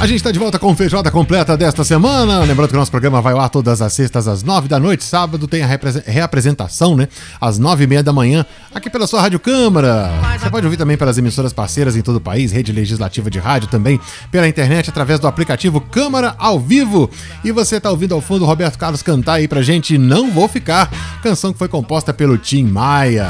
A gente está de volta com feijoada completa desta semana. Lembrando que o nosso programa vai ao ar todas as sextas às nove da noite. Sábado tem a reapresentação, né? Às nove e meia da manhã, aqui pela sua Rádio Câmara. Você pode ouvir também pelas emissoras parceiras em todo o país, rede legislativa de rádio também, pela internet, através do aplicativo Câmara ao Vivo. E você está ouvindo ao fundo Roberto Carlos cantar aí pra gente Não Vou Ficar, canção que foi composta pelo Tim Maia.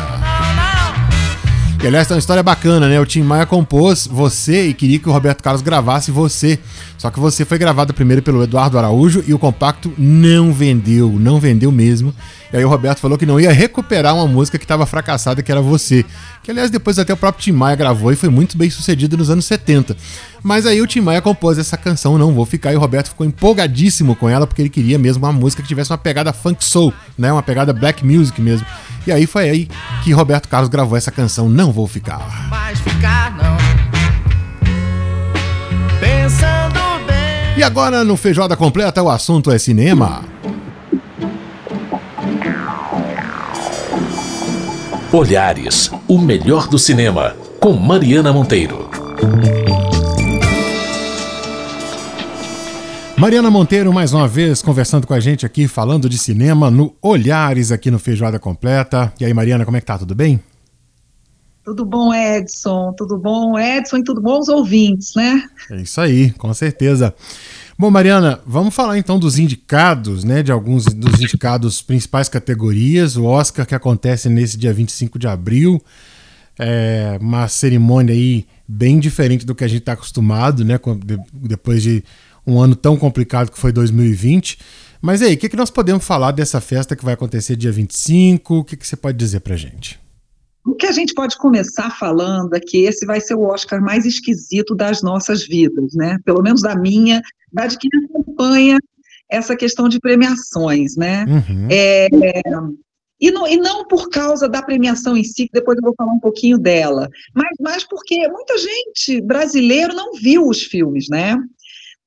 E aliás, tem uma história bacana, né? O Tim Maia compôs você e queria que o Roberto Carlos gravasse você. Só que você foi gravado primeiro pelo Eduardo Araújo e o compacto não vendeu, não vendeu mesmo. E aí o Roberto falou que não ia recuperar uma música que estava fracassada, que era você. Que aliás depois até o próprio Tim Maia gravou e foi muito bem sucedido nos anos 70. Mas aí o Tim Maia compôs essa canção Não Vou Ficar e o Roberto ficou empolgadíssimo com ela porque ele queria mesmo uma música que tivesse uma pegada funk soul, né? Uma pegada black music mesmo. E aí foi aí que Roberto Carlos gravou essa canção Não Vou Ficar. Mas ficar não. Pensando bem. E agora no Feijoada Completa o assunto é cinema. Olhares, o melhor do cinema, com Mariana Monteiro. Mariana Monteiro, mais uma vez, conversando com a gente aqui, falando de cinema no Olhares aqui no Feijoada Completa. E aí, Mariana, como é que tá? Tudo bem? Tudo bom, Edson? Tudo bom, Edson? E tudo bom os ouvintes, né? É isso aí, com certeza. Bom, Mariana, vamos falar então dos indicados, né? De alguns dos indicados principais categorias. O Oscar que acontece nesse dia 25 de abril. É uma cerimônia aí bem diferente do que a gente está acostumado, né? Depois de um ano tão complicado que foi 2020. Mas aí, o que, que nós podemos falar dessa festa que vai acontecer dia 25? O que, que você pode dizer pra gente? O que a gente pode começar falando é que esse vai ser o Oscar mais esquisito das nossas vidas, né? Pelo menos da minha, da de quem acompanha essa questão de premiações, né? Uhum. É, e, não, e não por causa da premiação em si, que depois eu vou falar um pouquinho dela, mas, mas porque muita gente brasileiro não viu os filmes, né?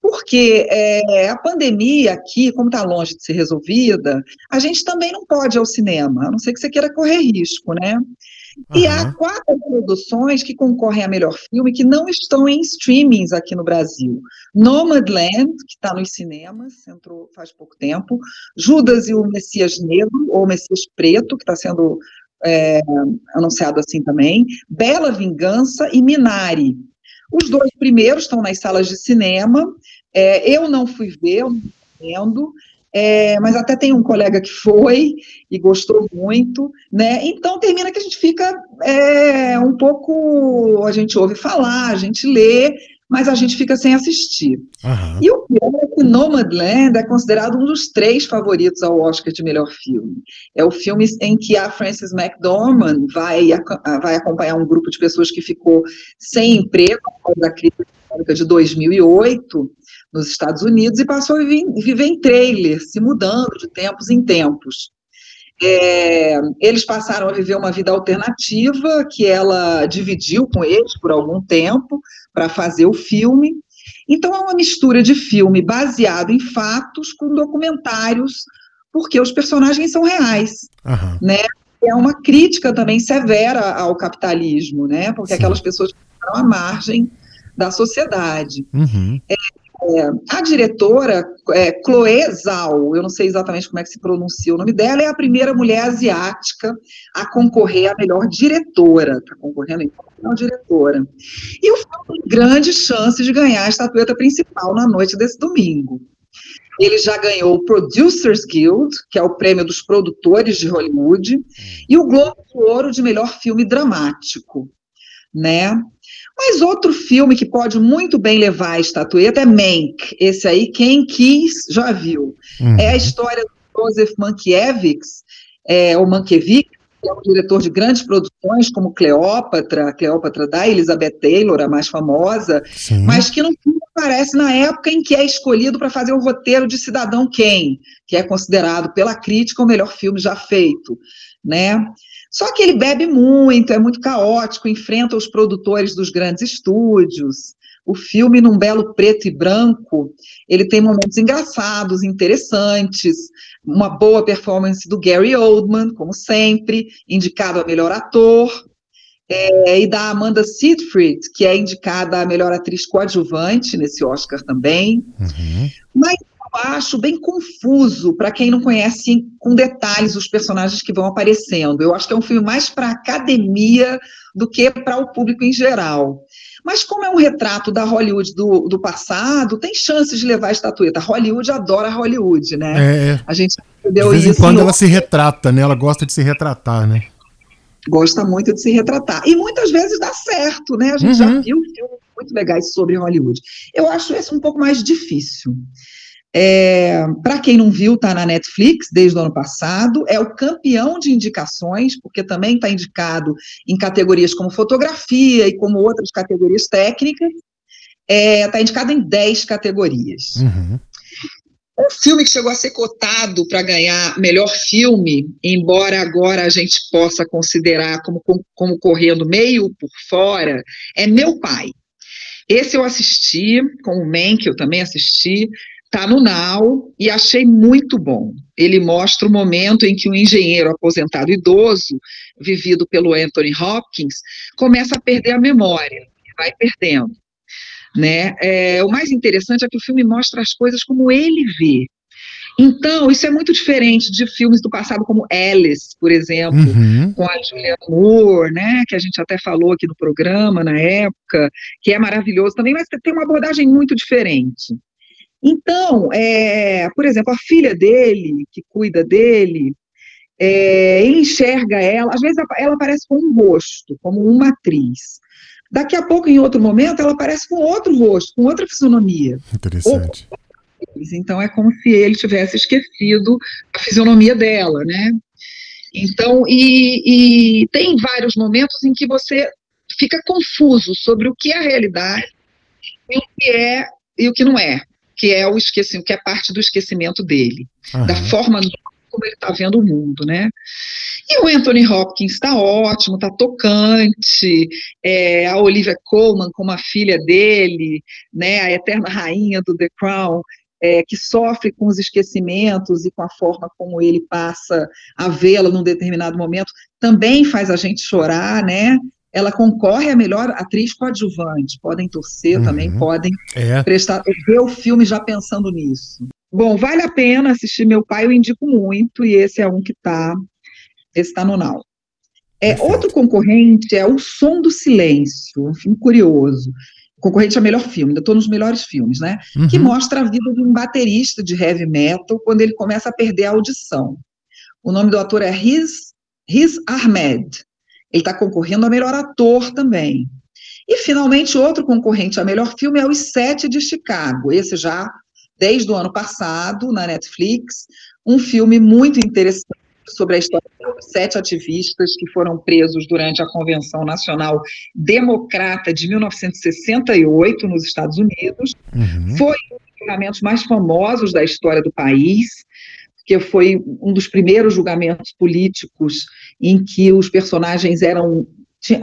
Porque é, a pandemia aqui, como está longe de ser resolvida, a gente também não pode ir ao cinema, a não ser que você queira correr risco, né? Uhum. E há quatro produções que concorrem a melhor filme que não estão em streamings aqui no Brasil. Nomadland, que está nos cinemas, entrou faz pouco tempo. Judas e o Messias Negro, ou Messias Preto, que está sendo é, anunciado assim também. Bela Vingança e Minari, os dois primeiros estão nas salas de cinema. É, eu não fui ver, eu não entendo. É, mas até tem um colega que foi e gostou muito, né? Então termina que a gente fica é, um pouco, a gente ouve falar, a gente lê, mas a gente fica sem assistir. Uhum. E o pior é que Nomadland é considerado um dos três favoritos ao Oscar de melhor filme. É o filme em que a Frances McDormand vai, vai acompanhar um grupo de pessoas que ficou sem emprego da crise econômica de 2008 nos Estados Unidos e passou a viver em trailer, se mudando de tempos em tempos. É, eles passaram a viver uma vida alternativa que ela dividiu com eles por algum tempo para fazer o filme. Então é uma mistura de filme baseado em fatos com documentários, porque os personagens são reais, uhum. né? É uma crítica também severa ao capitalismo, né? Porque Sim. aquelas pessoas estão à margem da sociedade. Uhum. É, é, a diretora, é, Chloé Zhao, eu não sei exatamente como é que se pronuncia o nome dela, é a primeira mulher asiática a concorrer a melhor diretora. Está concorrendo em melhor diretora. E o filme tem grande chance de ganhar a estatueta principal na noite desse domingo. Ele já ganhou o Producers Guild, que é o prêmio dos produtores de Hollywood, e o Globo de Ouro de melhor filme dramático, né? Mas outro filme que pode muito bem levar a estatueta é Mank. Esse aí, quem quis, já viu. Uhum. É a história do Joseph Mankiewicz, é, ou Mankiewicz, que é um diretor de grandes produções, como Cleópatra, Cleópatra da Elizabeth Taylor, a mais famosa, Sim. mas que não aparece na época em que é escolhido para fazer o roteiro de Cidadão Kane, que é considerado pela crítica o melhor filme já feito, né? Só que ele bebe muito, é muito caótico, enfrenta os produtores dos grandes estúdios, O filme, num belo preto e branco, ele tem momentos engraçados, interessantes, uma boa performance do Gary Oldman, como sempre, indicado a melhor ator, é, e da Amanda Seyfried, que é indicada a melhor atriz coadjuvante nesse Oscar também. Uhum. Mas acho bem confuso para quem não conhece com detalhes os personagens que vão aparecendo. Eu acho que é um filme mais para academia do que para o público em geral. Mas como é um retrato da Hollywood do, do passado, tem chances de levar a estatueta. Hollywood adora Hollywood, né? É. A gente de vez em quando ela se retrata, né? Ela gosta de se retratar, né? Gosta muito de se retratar. E muitas vezes dá certo, né? A gente uhum. já viu filmes muito legais sobre Hollywood. Eu acho esse um pouco mais difícil. É, Para quem não viu, está na Netflix desde o ano passado. É o campeão de indicações, porque também está indicado em categorias como fotografia e como outras categorias técnicas. Está é, tá indicado em 10 categorias. Uhum. Um filme que chegou a ser cotado para ganhar melhor filme, embora agora a gente possa considerar como, como correndo meio por fora, é Meu Pai. Esse eu assisti, com o Men, que eu também assisti, Está no Now e achei muito bom. Ele mostra o momento em que um engenheiro aposentado idoso, vivido pelo Anthony Hopkins, começa a perder a memória, vai perdendo. Né? É, o mais interessante é que o filme mostra as coisas como ele vê. Então, isso é muito diferente de filmes do passado, como Alice, por exemplo, uhum. com a Julianne Moore, né, que a gente até falou aqui no programa na época, que é maravilhoso também, mas tem uma abordagem muito diferente. Então, é, por exemplo, a filha dele, que cuida dele, é, ele enxerga ela, às vezes ela aparece com um rosto, como uma atriz. Daqui a pouco, em outro momento, ela aparece com outro rosto, com outra fisionomia. Interessante. Ou, então é como se ele tivesse esquecido a fisionomia dela, né? Então, e, e tem vários momentos em que você fica confuso sobre o que é a realidade e o que é e o que não é que é o esquecimento, que é parte do esquecimento dele, uhum. da forma como ele está vendo o mundo, né? E o Anthony Hopkins está ótimo, está tocante, é, a Olivia Colman como a filha dele, né, a eterna rainha do The Crown, é, que sofre com os esquecimentos e com a forma como ele passa a vê-la num determinado momento, também faz a gente chorar, né? Ela concorre a melhor atriz coadjuvante. Podem torcer uhum. também, podem é. prestar, ver o filme já pensando nisso. Bom, vale a pena assistir Meu Pai, eu indico muito, e esse é um que está esse tá no Now. É, outro concorrente é O Som do Silêncio, um filme curioso. Concorrente a melhor filme, ainda estou nos melhores filmes, né? Uhum. Que mostra a vida de um baterista de heavy metal quando ele começa a perder a audição. O nome do ator é Riz, Riz Ahmed. Ele está concorrendo a melhor ator também. E, finalmente, outro concorrente a melhor filme é Os Sete de Chicago. Esse já desde o ano passado, na Netflix. Um filme muito interessante sobre a história dos sete ativistas que foram presos durante a Convenção Nacional Democrata de 1968 nos Estados Unidos. Uhum. Foi um dos julgamentos mais famosos da história do país que foi um dos primeiros julgamentos políticos em que os personagens eram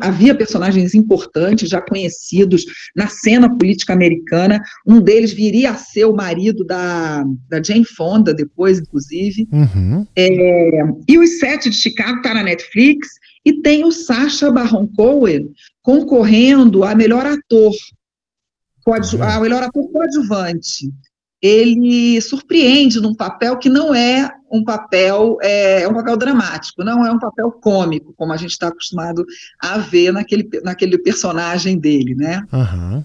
havia personagens importantes, já conhecidos na cena política americana. Um deles viria a ser o marido da, da Jane Fonda, depois, inclusive. Uhum. É, e Os Sete de Chicago está na Netflix e tem o Sacha Baron Cohen concorrendo a melhor ator, uhum. a melhor ator coadjuvante ele surpreende num papel que não é um papel é, é um papel dramático, não é um papel cômico, como a gente está acostumado a ver naquele, naquele personagem dele, né? Uhum.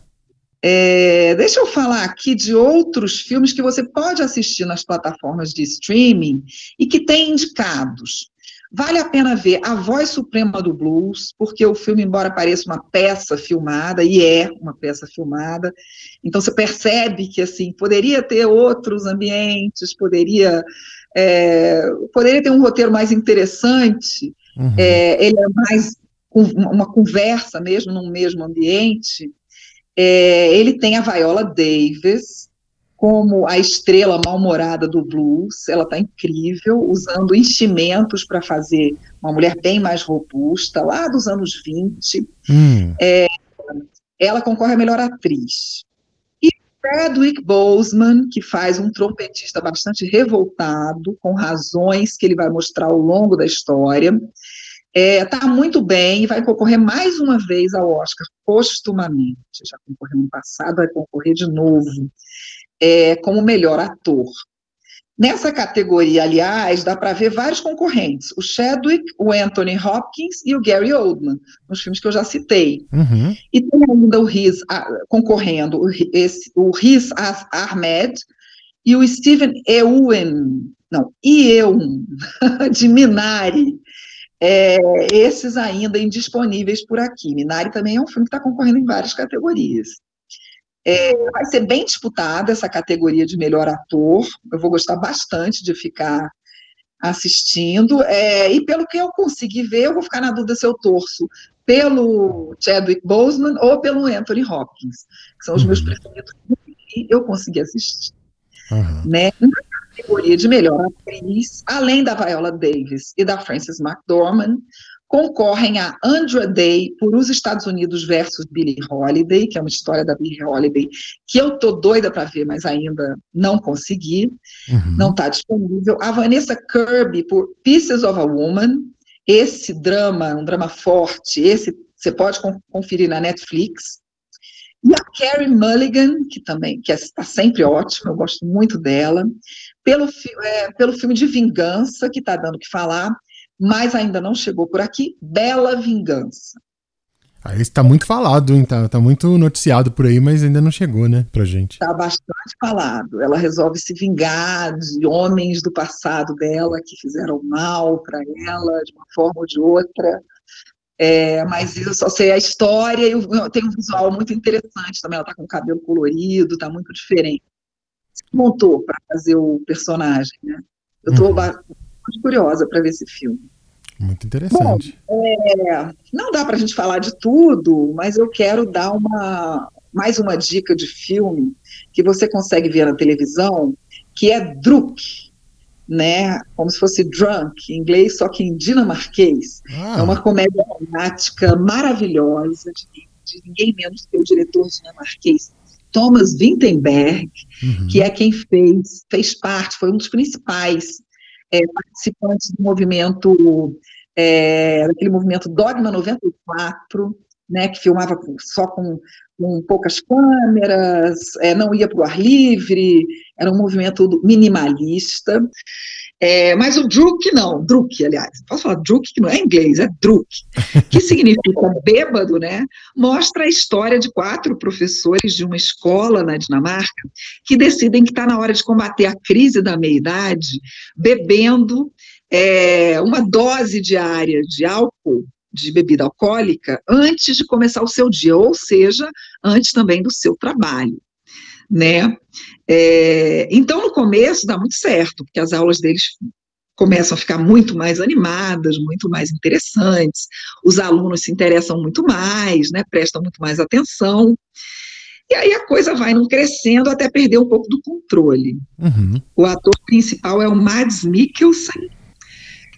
É, deixa eu falar aqui de outros filmes que você pode assistir nas plataformas de streaming e que tem indicados. Vale a pena ver A Voz Suprema do Blues, porque o filme, embora pareça uma peça filmada, e é uma peça filmada, então você percebe que, assim, poderia ter outros ambientes, poderia, é, poderia ter um roteiro mais interessante, uhum. é, ele é mais uma conversa mesmo, num mesmo ambiente. É, ele tem a Viola Davis, como a estrela mal-humorada do blues, ela está incrível, usando enchimentos para fazer uma mulher bem mais robusta, lá dos anos 20. Hum. É, ela concorre a melhor atriz. E Chadwick Boseman, que faz um trompetista bastante revoltado, com razões que ele vai mostrar ao longo da história, está é, tá muito bem e vai concorrer mais uma vez ao Oscar, postumamente. Já concorreu no passado, vai concorrer de novo, é, como melhor ator. Nessa categoria, aliás, dá para ver vários concorrentes: o Chadwick, o Anthony Hopkins e o Gary Oldman, nos filmes que eu já citei. Uhum. E tem ainda o Riz concorrendo, o, esse, o Riz Ahmed e o Steven Ewen, não, Ewen, de Minari. É, esses ainda indisponíveis por aqui. Minari também é um filme que está concorrendo em várias categorias. É, vai ser bem disputada essa categoria de melhor ator. Eu vou gostar bastante de ficar assistindo. É, e pelo que eu consegui ver, eu vou ficar na dúvida se eu torço pelo Chadwick Boseman ou pelo Anthony Hopkins, que são os uhum. meus preferidos e eu consegui assistir. Uhum. Né? Na categoria de melhor atriz, além da Viola Davis e da Frances McDormand, concorrem a Andra Day por Os Estados Unidos versus Billie Holiday, que é uma história da Billie Holiday que eu tô doida para ver, mas ainda não consegui, uhum. não está disponível. A Vanessa Kirby por Pieces of a Woman, esse drama, um drama forte, esse você pode conferir na Netflix. E a Carrie Mulligan, que também que está sempre ótima, eu gosto muito dela, pelo, é, pelo filme de Vingança, que está dando o que falar, mas ainda não chegou por aqui, Bela Vingança. Ah, esse tá muito falado, hein? Tá, tá, muito noticiado por aí, mas ainda não chegou, né, pra gente. Tá bastante falado. Ela resolve se vingar de homens do passado dela que fizeram mal para ela, de uma forma ou de outra. É, mas eu só sei a história e tem um visual muito interessante também. Ela tá com o cabelo colorido, tá muito diferente. Se montou para fazer o personagem, né? Eu tô uhum curiosa para ver esse filme. Muito interessante. Bom, é, não dá para a gente falar de tudo, mas eu quero dar uma mais uma dica de filme que você consegue ver na televisão, que é Druk, né? Como se fosse drunk em inglês, só que em dinamarquês. Ah. É uma comédia romântica maravilhosa de, de, ninguém menos que o diretor dinamarquês Thomas Vinterberg, uhum. que é quem fez fez parte, foi um dos principais é, participantes do movimento, é, daquele movimento Dogma 94, né, que filmava só com, com poucas câmeras, é, não ia para o ar livre, era um movimento minimalista. É, mas o Druk não, Druk, aliás, posso falar Druk, que não é inglês, é Druk, que significa bêbado, né? Mostra a história de quatro professores de uma escola na Dinamarca que decidem que está na hora de combater a crise da meia-idade bebendo é, uma dose diária de álcool, de bebida alcoólica, antes de começar o seu dia, ou seja, antes também do seu trabalho né? É, então, no começo dá muito certo, porque as aulas deles começam a ficar muito mais animadas, muito mais interessantes, os alunos se interessam muito mais, né, prestam muito mais atenção, e aí a coisa vai não crescendo até perder um pouco do controle. Uhum. O ator principal é o Mads Mikkelsen,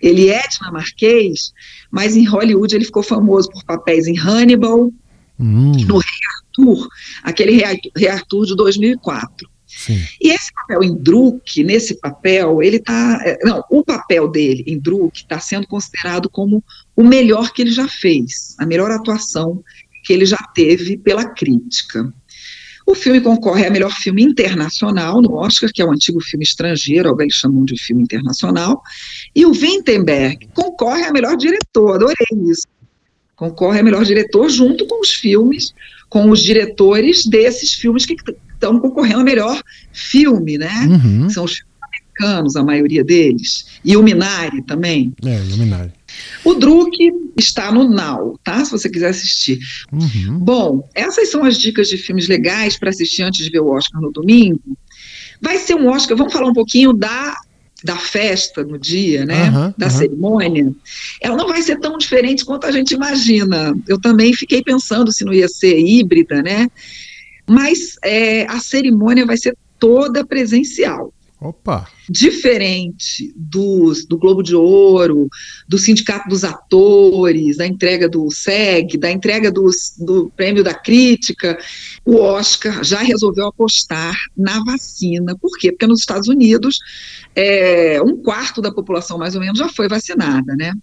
ele é dinamarquês, mas em Hollywood ele ficou famoso por papéis em Hannibal, hum. no Rei Arthur, aquele Rei Arthur de 2004. Sim. E esse papel em Druk, nesse papel, ele está. É, não, o papel dele em Druk está sendo considerado como o melhor que ele já fez, a melhor atuação que ele já teve pela crítica. O filme concorre a melhor filme internacional no Oscar, que é o antigo filme estrangeiro, alguém chamam de filme internacional, e o Wittenberg concorre a melhor diretor, adorei isso. Concorre a melhor diretor junto com os filmes com os diretores desses filmes que estão concorrendo a melhor filme, né? Uhum. São os americanos, a maioria deles. E o Minari também. É, o Minari. O Druk está no Now, tá? Se você quiser assistir. Uhum. Bom, essas são as dicas de filmes legais para assistir antes de ver o Oscar no domingo. Vai ser um Oscar, vamos falar um pouquinho da da festa no dia, né, uhum, da uhum. cerimônia, ela não vai ser tão diferente quanto a gente imagina. Eu também fiquei pensando se não ia ser híbrida, né, mas é, a cerimônia vai ser toda presencial. Opa! Diferente dos, do Globo de Ouro, do Sindicato dos Atores, da entrega do SEG, da entrega dos, do Prêmio da Crítica, o Oscar já resolveu apostar na vacina. Por quê? Porque nos Estados Unidos, é, um quarto da população, mais ou menos, já foi vacinada, né?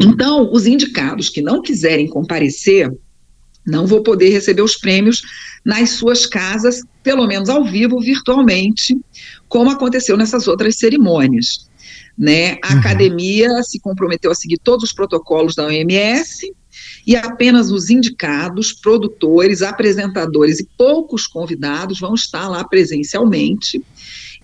Então, os indicados que não quiserem comparecer não vão poder receber os prêmios nas suas casas, pelo menos ao vivo, virtualmente, como aconteceu nessas outras cerimônias. Né? A uhum. academia se comprometeu a seguir todos os protocolos da OMS e apenas os indicados, produtores, apresentadores e poucos convidados vão estar lá presencialmente.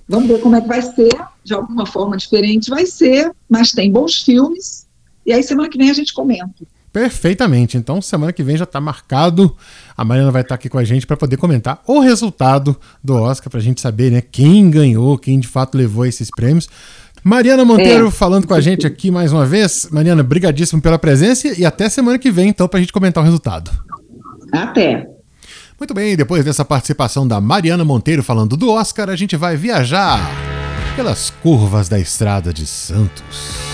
Vamos ver como é que vai ser, de alguma forma diferente vai ser, mas tem bons filmes. E aí semana que vem a gente comenta. Perfeitamente. Então, semana que vem já está marcado. A Mariana vai estar tá aqui com a gente para poder comentar o resultado do Oscar, para a gente saber né, quem ganhou, quem de fato levou esses prêmios. Mariana Monteiro é. falando com a gente aqui mais uma vez. Mariana, brigadíssimo pela presença e até semana que vem, então, para a gente comentar o resultado. Até. Muito bem, depois dessa participação da Mariana Monteiro falando do Oscar, a gente vai viajar pelas curvas da Estrada de Santos.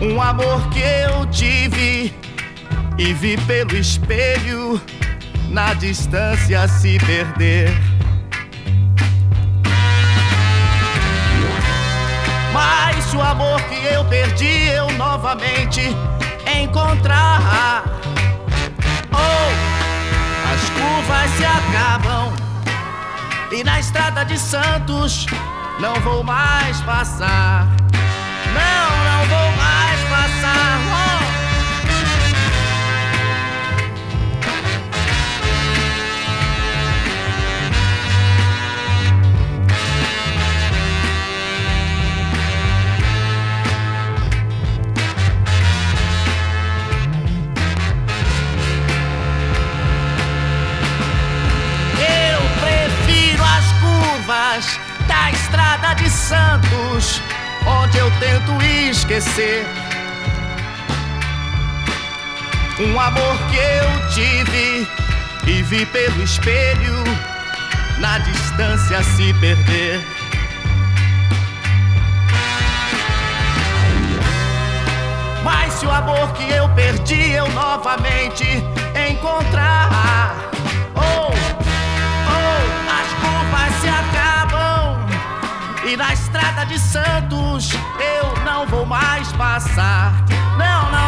um amor que eu tive e vi pelo espelho na distância se perder. Mas o amor que eu perdi eu novamente encontrar. Oh, as curvas se acabam e na estrada de Santos não vou mais passar. Não, da estrada de Santos onde eu tento esquecer um amor que eu tive e vi pelo espelho na distância se perder. Mas se o amor que eu perdi eu novamente encontrar, oh, oh, as curvas se acabam e na estrada de Santos eu não vou mais passar. Não, não,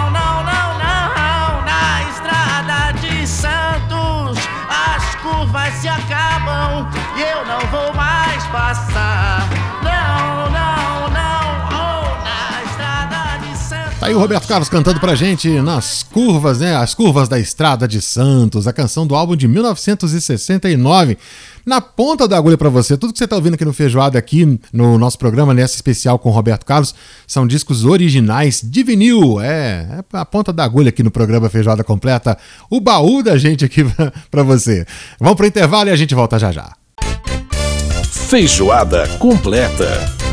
Santos as curvas se acabam e eu não vou mais passar. Não, não, não. Oh, na estrada de Santos. Tá aí o Roberto Carlos cantando pra gente nas curvas, né? As curvas da Estrada de Santos, a canção do álbum de 1969. Na ponta da agulha para você, tudo que você tá ouvindo aqui no Feijoada, aqui no nosso programa, nessa especial com o Roberto Carlos, são discos originais de vinil. É, é a ponta da agulha aqui no programa Feijoada Completa, o baú da gente aqui para você. Vamos pro intervalo e a gente volta já já. Feijoada Completa.